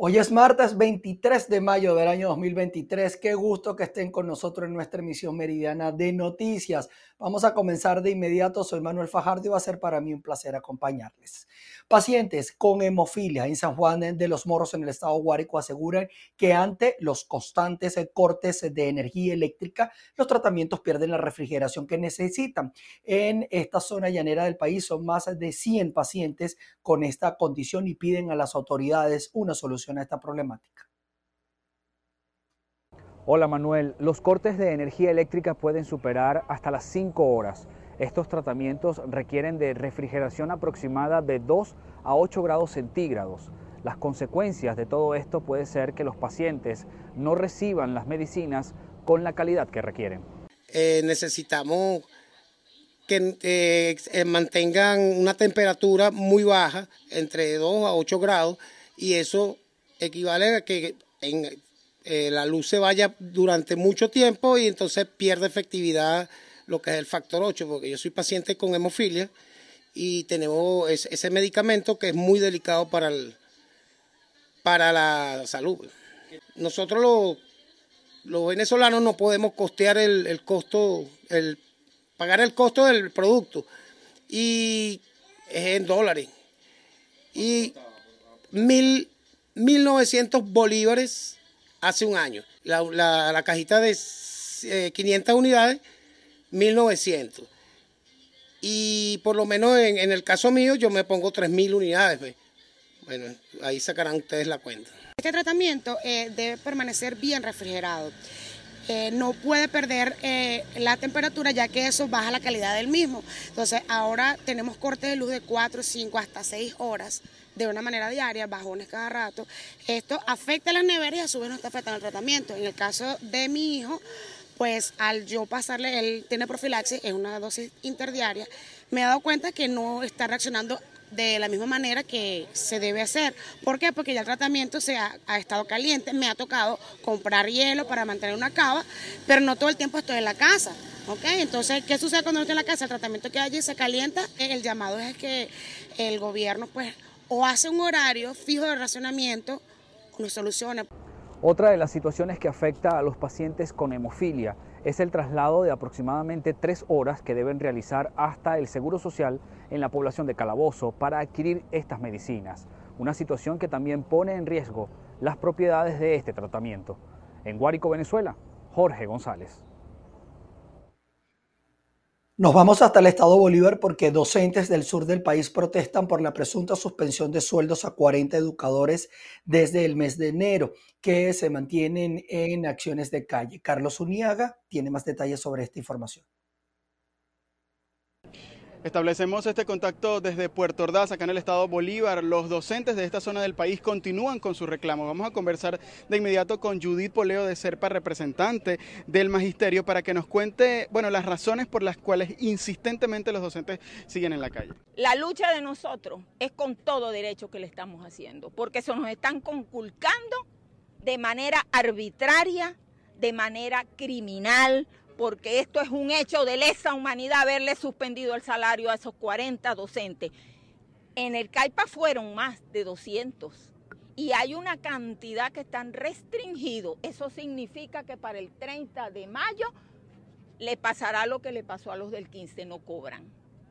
Hoy es martes 23 de mayo del año 2023. Qué gusto que estén con nosotros en nuestra emisión meridiana de noticias. Vamos a comenzar de inmediato. Soy Manuel Fajardo y va a ser para mí un placer acompañarles. Pacientes con hemofilia en San Juan de los Morros en el estado Guárico aseguran que ante los constantes cortes de energía eléctrica, los tratamientos pierden la refrigeración que necesitan. En esta zona llanera del país son más de 100 pacientes con esta condición y piden a las autoridades una solución a esta problemática. Hola Manuel, los cortes de energía eléctrica pueden superar hasta las 5 horas. Estos tratamientos requieren de refrigeración aproximada de 2 a 8 grados centígrados. Las consecuencias de todo esto puede ser que los pacientes no reciban las medicinas con la calidad que requieren. Eh, necesitamos que eh, mantengan una temperatura muy baja, entre 2 a 8 grados, y eso equivale a que en, eh, la luz se vaya durante mucho tiempo y entonces pierde efectividad lo que es el factor 8, porque yo soy paciente con hemofilia y tenemos ese, medicamento que es muy delicado para, el, para la salud. Nosotros los, los venezolanos no podemos costear el, el costo, el, pagar el costo del producto y es en dólares. Y mil 1.900 bolívares hace un año. La, cajita de 500 eh, unidades, 1.900. Y por lo menos en, el caso mío yo me pongo 3.000 unidades. Pues. Bueno, ahí sacarán ustedes la cuenta. Este tratamiento eh, debe permanecer bien refrigerado. Eh, no puede perder la temperatura ya que eso baja la calidad del mismo. Entonces ahora tenemos cortes de luz de 4, 5 hasta 6 horas de una manera diaria, bajones cada rato. Esto afecta a las neveras y a su vez no está afectando el tratamiento. En el caso de mi hijo, pues al yo pasarle, él tiene profilaxis, es una dosis interdiaria, me he dado cuenta que no está reaccionando de la misma manera que se debe hacer. ¿Por qué? Porque ya el tratamiento se ha, estado caliente, me ha tocado comprar hielo para mantener una cava, pero no todo el tiempo estoy en la casa. ¿ok? Entonces, ¿qué sucede cuando estoy en la casa? El tratamiento que allí se calienta, el llamado es que el gobierno pues o hace un horario fijo de racionamiento o no soluciona. Otra de las situaciones que afecta a los pacientes con hemofilia es el traslado de aproximadamente tres horas que deben realizar hasta el Seguro Social en la población de Calabozo para adquirir estas medicinas, una situación que también pone en riesgo las propiedades de este tratamiento. En Guárico, Venezuela, Jorge González. Nos vamos hasta el estado Bolívar porque docentes del sur del país protestan por la presunta suspensión de sueldos a 40 educadores desde el mes de enero que se mantienen en acciones de calle. Carlos Uniaga tiene más detalles sobre esta información. Establecemos este contacto desde Puerto Ordaz, acá en el estado Bolívar. Los docentes de esta zona del país continúan con su reclamo. Vamos a conversar de inmediato con Judith Poleo de Serpa, representante del magisterio, para que nos cuente bueno, las razones por las cuales insistentemente los docentes siguen en la calle. La lucha de nosotros es con todo derecho que le estamos haciendo, porque se nos están conculcando de manera arbitraria, de manera criminal, porque esto es un hecho de lesa humanidad haberle suspendido el salario a esos 40 docentes. En el CAIPA fueron más de 200 y hay una cantidad que están restringidos. Eso significa que para el 30 de mayo le pasará lo que le pasó a los del 15, no cobran.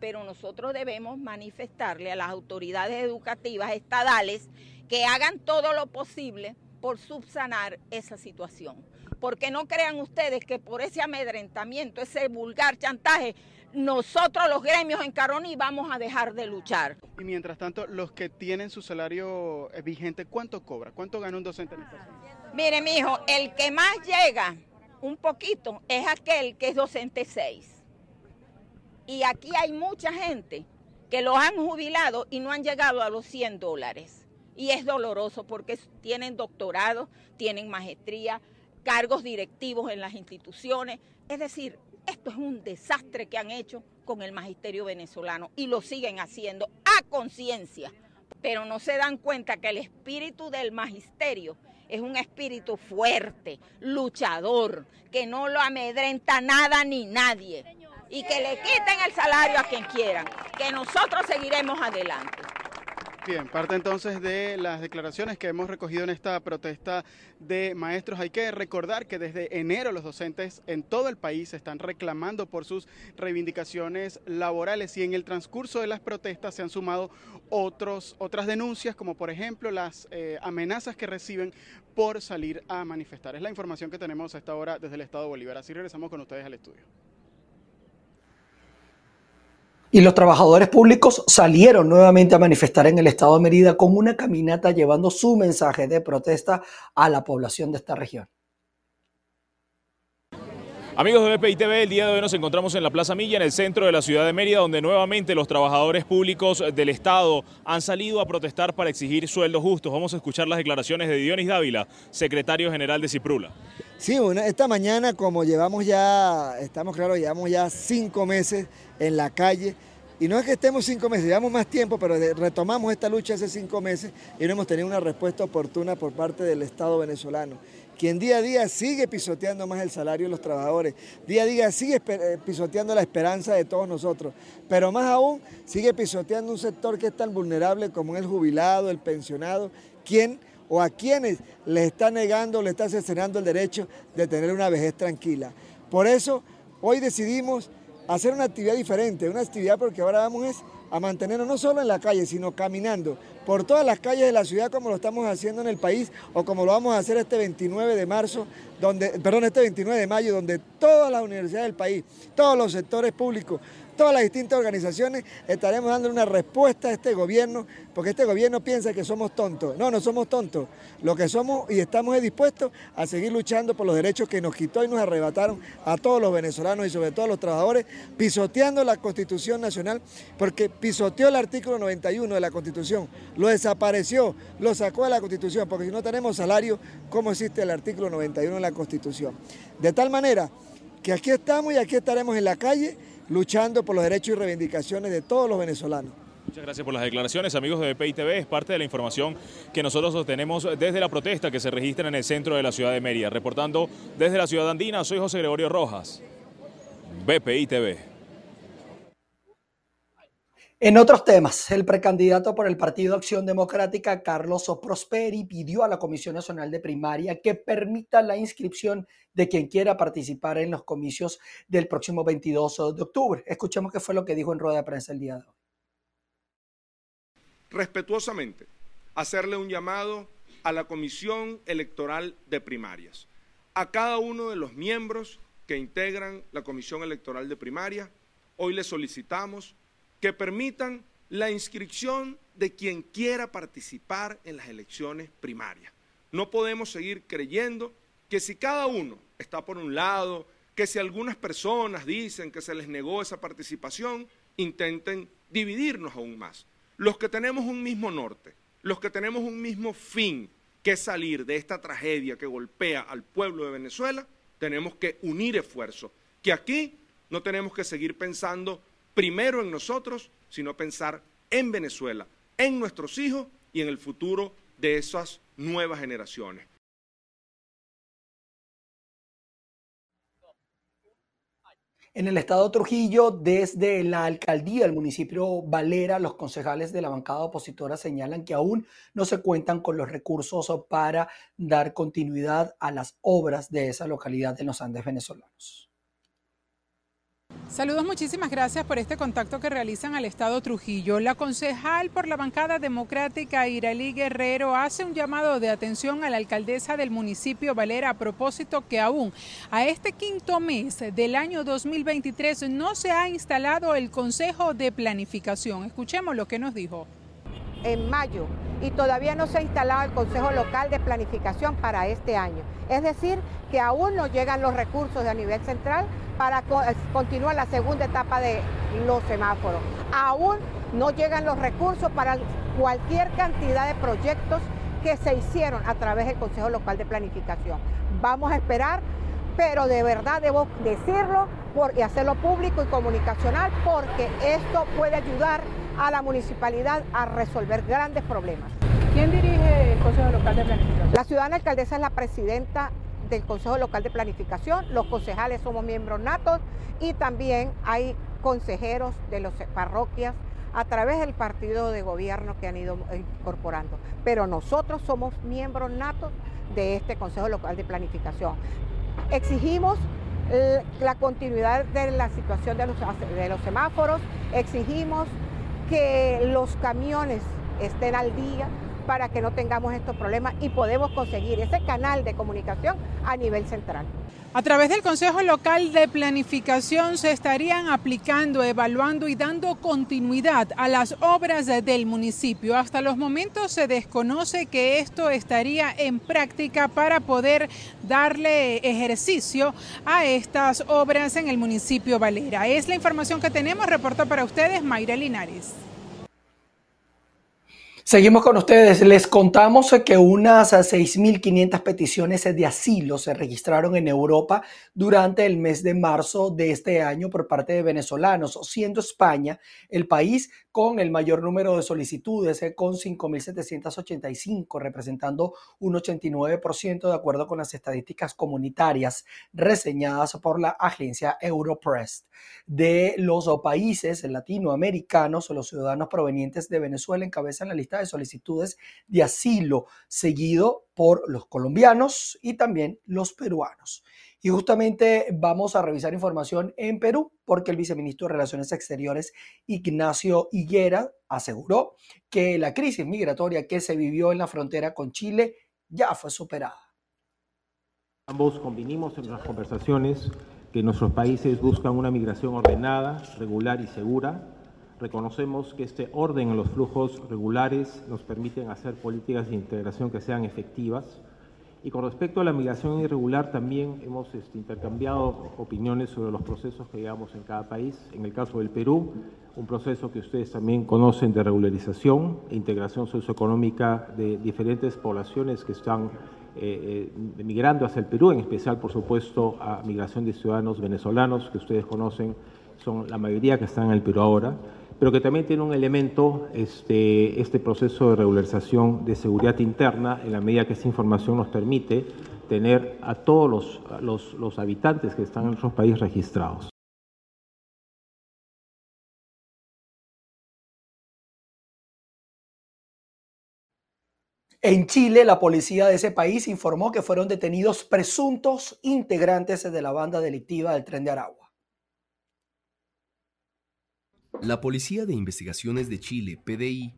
Pero nosotros debemos manifestarle a las autoridades educativas estadales que hagan todo lo posible por subsanar esa situación porque no crean ustedes que por ese amedrentamiento, ese vulgar chantaje, nosotros los gremios en Caroní vamos a dejar de luchar. Y mientras tanto, los que tienen su salario eh, vigente, ¿cuánto cobra? ¿Cuánto gana un docente en esta zona? Mire, mi hijo, el que más llega un poquito es aquel que es docente 6. Y aquí hay mucha gente que los han jubilado y no han llegado a los 100 dólares. Y es doloroso porque tienen doctorado, tienen maestría, cargos directivos en las instituciones. Es decir, esto es un desastre que han hecho con el magisterio venezolano y lo siguen haciendo a conciencia, pero no se dan cuenta que el espíritu del magisterio es un espíritu fuerte, luchador, que no lo amedrenta nada ni nadie y que le quiten el salario a quien quieran, que nosotros seguiremos adelante. Bien, parte entonces de las declaraciones que hemos recogido en esta protesta de maestros. Hay que recordar que desde enero los docentes en todo el país están reclamando por sus reivindicaciones laborales y en el transcurso de las protestas se han sumado otros, otras denuncias, como por ejemplo las eh, amenazas que reciben por salir a manifestar. Es la información que tenemos a esta hora desde el Estado Bolívar. Así regresamos con ustedes al estudio. Y los trabajadores públicos salieron nuevamente a manifestar en el estado de Mérida con una caminata llevando su mensaje de protesta a la población de esta región. Amigos de BPI TV, el día de hoy nos encontramos en la Plaza Milla, en el centro de la ciudad de Mérida, donde nuevamente los trabajadores públicos del Estado han salido a protestar para exigir sueldos justos. Vamos a escuchar las declaraciones de Dionis Dávila, secretario general de Ciprula. Sí, bueno, esta mañana como llevamos ya, estamos claros, llevamos ya cinco meses en la calle, y no es que estemos cinco meses, llevamos más tiempo, pero retomamos esta lucha hace cinco meses y no hemos tenido una respuesta oportuna por parte del Estado venezolano quien día a día sigue pisoteando más el salario de los trabajadores, día a día sigue eh, pisoteando la esperanza de todos nosotros, pero más aún sigue pisoteando un sector que es tan vulnerable como el jubilado, el pensionado, quien o a quienes le está negando, le está cercenando el derecho de tener una vejez tranquila. Por eso hoy decidimos hacer una actividad diferente, una actividad porque ahora vamos es a mantenernos no solo en la calle, sino caminando por todas las calles de la ciudad como lo estamos haciendo en el país o como lo vamos a hacer este 29 de marzo, donde, perdón, este 29 de mayo, donde todas las universidades del país, todos los sectores públicos, todas las distintas organizaciones estaremos dando una respuesta a este gobierno, porque este gobierno piensa que somos tontos. No, no somos tontos. Lo que somos y estamos dispuestos a seguir luchando por los derechos que nos quitó y nos arrebataron a todos los venezolanos y sobre todo a los trabajadores, pisoteando la Constitución Nacional, porque pisoteó el artículo 91 de la Constitución, lo desapareció, lo sacó de la Constitución, porque si no tenemos salario, ¿cómo existe el artículo 91 de la Constitución? De tal manera que aquí estamos y aquí estaremos en la calle luchando por los derechos y reivindicaciones de todos los venezolanos. Muchas gracias por las declaraciones, amigos de BPI TV. Es parte de la información que nosotros obtenemos desde la protesta que se registra en el centro de la ciudad de Mérida. Reportando desde la ciudad andina, soy José Gregorio Rojas. BPI TV. En otros temas, el precandidato por el Partido Acción Democrática, Carlos Prosperi, pidió a la Comisión Nacional de Primaria que permita la inscripción de quien quiera participar en los comicios del próximo 22 de octubre. Escuchemos qué fue lo que dijo en rueda de prensa el día de hoy. Respetuosamente, hacerle un llamado a la Comisión Electoral de Primarias, a cada uno de los miembros que integran la Comisión Electoral de Primaria, hoy le solicitamos que permitan la inscripción de quien quiera participar en las elecciones primarias. No podemos seguir creyendo que si cada uno está por un lado, que si algunas personas dicen que se les negó esa participación, intenten dividirnos aún más. Los que tenemos un mismo norte, los que tenemos un mismo fin, que es salir de esta tragedia que golpea al pueblo de Venezuela, tenemos que unir esfuerzos, que aquí no tenemos que seguir pensando primero en nosotros, sino pensar en Venezuela, en nuestros hijos y en el futuro de esas nuevas generaciones. En el estado de Trujillo, desde la alcaldía del municipio Valera, los concejales de la bancada opositora señalan que aún no se cuentan con los recursos para dar continuidad a las obras de esa localidad en los Andes venezolanos. Saludos, muchísimas gracias por este contacto que realizan al Estado Trujillo. La concejal por la bancada democrática Iralí Guerrero hace un llamado de atención a la alcaldesa del municipio Valera a propósito que aún a este quinto mes del año 2023 no se ha instalado el Consejo de Planificación. Escuchemos lo que nos dijo. En mayo y todavía no se ha instalado el Consejo Local de Planificación para este año. Es decir, que aún no llegan los recursos de a nivel central para continuar la segunda etapa de los semáforos. Aún no llegan los recursos para cualquier cantidad de proyectos que se hicieron a través del Consejo Local de Planificación. Vamos a esperar, pero de verdad debo decirlo y hacerlo público y comunicacional porque esto puede ayudar a la municipalidad a resolver grandes problemas. ¿Quién dirige el Consejo Local de Planificación? La ciudadana alcaldesa es la presidenta del Consejo Local de Planificación, los concejales somos miembros natos y también hay consejeros de las parroquias, a través del partido de gobierno que han ido incorporando. Pero nosotros somos miembros natos de este Consejo Local de Planificación. Exigimos eh, la continuidad de la situación de los, de los semáforos, exigimos que los camiones estén al día para que no tengamos estos problemas y podemos conseguir ese canal de comunicación a nivel central. A través del Consejo Local de Planificación se estarían aplicando, evaluando y dando continuidad a las obras del municipio. Hasta los momentos se desconoce que esto estaría en práctica para poder darle ejercicio a estas obras en el municipio Valera. Es la información que tenemos. Reportó para ustedes Mayra Linares. Seguimos con ustedes. Les contamos que unas 6.500 peticiones de asilo se registraron en Europa durante el mes de marzo de este año por parte de venezolanos, siendo España el país con el mayor número de solicitudes, eh, con 5.785, representando un 89% de acuerdo con las estadísticas comunitarias reseñadas por la agencia Europress. De los países latinoamericanos, los ciudadanos provenientes de Venezuela encabezan la lista de solicitudes de asilo, seguido por los colombianos y también los peruanos. Y justamente vamos a revisar información en Perú porque el viceministro de Relaciones Exteriores, Ignacio Higuera, aseguró que la crisis migratoria que se vivió en la frontera con Chile ya fue superada. Ambos convinimos en las conversaciones que nuestros países buscan una migración ordenada, regular y segura Reconocemos que este orden en los flujos regulares nos permiten hacer políticas de integración que sean efectivas. Y con respecto a la migración irregular, también hemos este, intercambiado opiniones sobre los procesos que llevamos en cada país. En el caso del Perú, un proceso que ustedes también conocen de regularización e integración socioeconómica de diferentes poblaciones que están eh, eh, migrando hacia el Perú, en especial, por supuesto, a migración de ciudadanos venezolanos, que ustedes conocen, son la mayoría que están en el Perú ahora pero que también tiene un elemento, este, este proceso de regularización de seguridad interna, en la medida que esa información nos permite tener a todos los, los, los habitantes que están en nuestro país registrados. En Chile, la policía de ese país informó que fueron detenidos presuntos integrantes de la banda delictiva del tren de Aragua. La Policía de Investigaciones de Chile, PDI,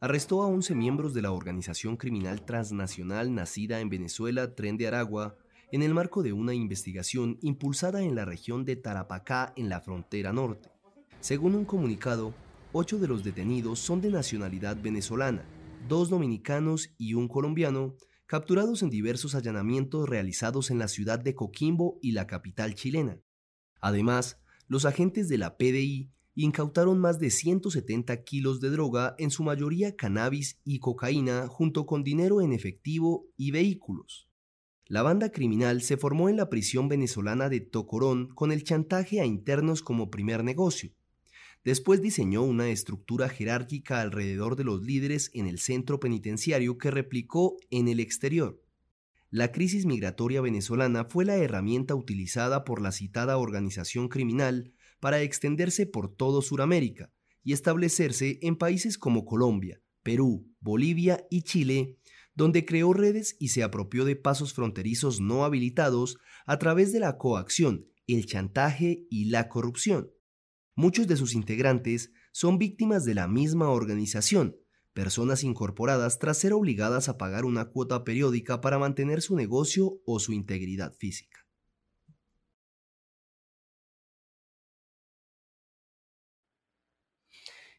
arrestó a 11 miembros de la organización criminal transnacional nacida en Venezuela, Tren de Aragua, en el marco de una investigación impulsada en la región de Tarapacá, en la frontera norte. Según un comunicado, ocho de los detenidos son de nacionalidad venezolana, dos dominicanos y un colombiano, capturados en diversos allanamientos realizados en la ciudad de Coquimbo y la capital chilena. Además, los agentes de la PDI incautaron más de 170 kilos de droga, en su mayoría cannabis y cocaína, junto con dinero en efectivo y vehículos. La banda criminal se formó en la prisión venezolana de Tocorón con el chantaje a internos como primer negocio. Después diseñó una estructura jerárquica alrededor de los líderes en el centro penitenciario que replicó en el exterior. La crisis migratoria venezolana fue la herramienta utilizada por la citada organización criminal para extenderse por todo Sudamérica y establecerse en países como Colombia, Perú, Bolivia y Chile, donde creó redes y se apropió de pasos fronterizos no habilitados a través de la coacción, el chantaje y la corrupción. Muchos de sus integrantes son víctimas de la misma organización, personas incorporadas tras ser obligadas a pagar una cuota periódica para mantener su negocio o su integridad física.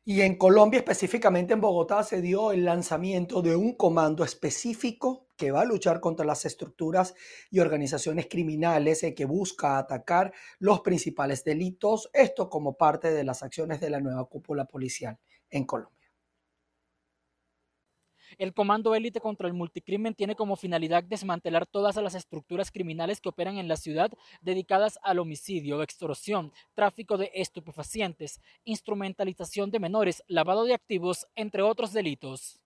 Y en Colombia, específicamente en Bogotá, se dio el lanzamiento de un comando específico que va a luchar contra las estructuras y organizaciones criminales eh, que busca atacar los principales delitos, esto como parte de las acciones de la nueva cúpula policial en Colombia. El Comando Élite contra el Multicrimen tiene como finalidad desmantelar todas las estructuras criminales que operan en la ciudad dedicadas al homicidio, extorsión, tráfico de estupefacientes, instrumentalización de menores, lavado de activos, entre otros delitos.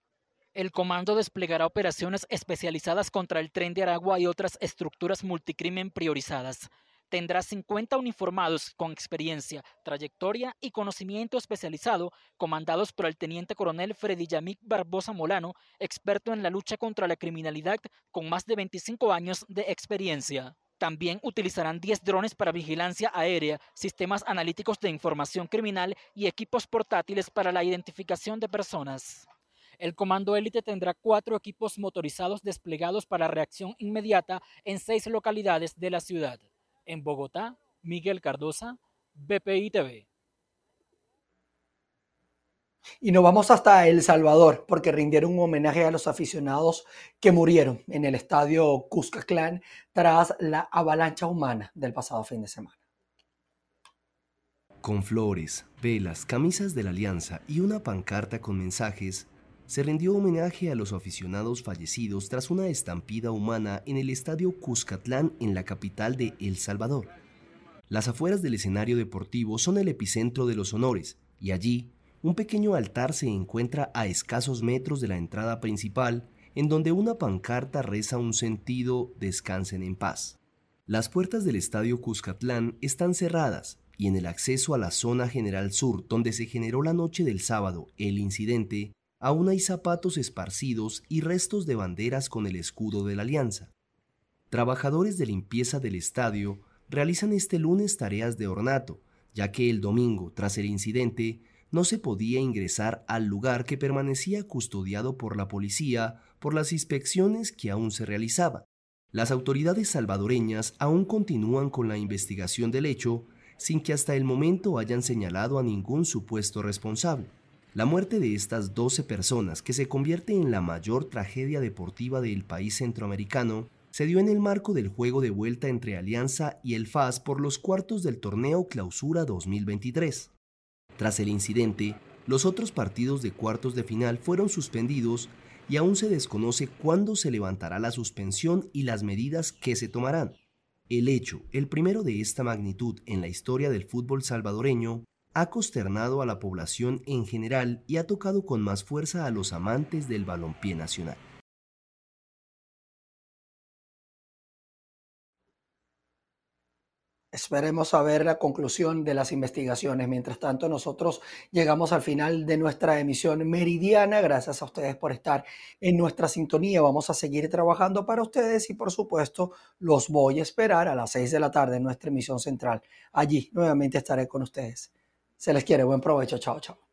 El comando desplegará operaciones especializadas contra el tren de Aragua y otras estructuras multicrimen priorizadas. Tendrá 50 uniformados con experiencia, trayectoria y conocimiento especializado, comandados por el teniente coronel Freddy Yamik Barbosa Molano, experto en la lucha contra la criminalidad con más de 25 años de experiencia. También utilizarán 10 drones para vigilancia aérea, sistemas analíticos de información criminal y equipos portátiles para la identificación de personas. El Comando Élite tendrá cuatro equipos motorizados desplegados para reacción inmediata en seis localidades de la ciudad. En Bogotá, Miguel Cardosa, BPI TV. Y nos vamos hasta El Salvador porque rindieron un homenaje a los aficionados que murieron en el estadio Cuscatlán tras la avalancha humana del pasado fin de semana. Con flores, velas, camisas de la Alianza y una pancarta con mensajes, se rindió homenaje a los aficionados fallecidos tras una estampida humana en el estadio Cuscatlán en la capital de El Salvador. Las afueras del escenario deportivo son el epicentro de los honores y allí un pequeño altar se encuentra a escasos metros de la entrada principal, en donde una pancarta reza un sentido Descansen en paz. Las puertas del estadio Cuscatlán están cerradas y en el acceso a la zona general sur, donde se generó la noche del sábado el incidente, aún hay zapatos esparcidos y restos de banderas con el escudo de la alianza. Trabajadores de limpieza del estadio realizan este lunes tareas de ornato, ya que el domingo, tras el incidente, no se podía ingresar al lugar que permanecía custodiado por la policía por las inspecciones que aún se realizaban. Las autoridades salvadoreñas aún continúan con la investigación del hecho sin que hasta el momento hayan señalado a ningún supuesto responsable. La muerte de estas 12 personas, que se convierte en la mayor tragedia deportiva del país centroamericano, se dio en el marco del juego de vuelta entre Alianza y el FAS por los cuartos del torneo Clausura 2023. Tras el incidente, los otros partidos de cuartos de final fueron suspendidos y aún se desconoce cuándo se levantará la suspensión y las medidas que se tomarán. El hecho, el primero de esta magnitud en la historia del fútbol salvadoreño, ha consternado a la población en general y ha tocado con más fuerza a los amantes del balompié nacional. Esperemos saber la conclusión de las investigaciones. Mientras tanto, nosotros llegamos al final de nuestra emisión meridiana. Gracias a ustedes por estar en nuestra sintonía. Vamos a seguir trabajando para ustedes y, por supuesto, los voy a esperar a las 6 de la tarde en nuestra emisión central. Allí nuevamente estaré con ustedes. Se les quiere. Buen provecho. Chao, chao.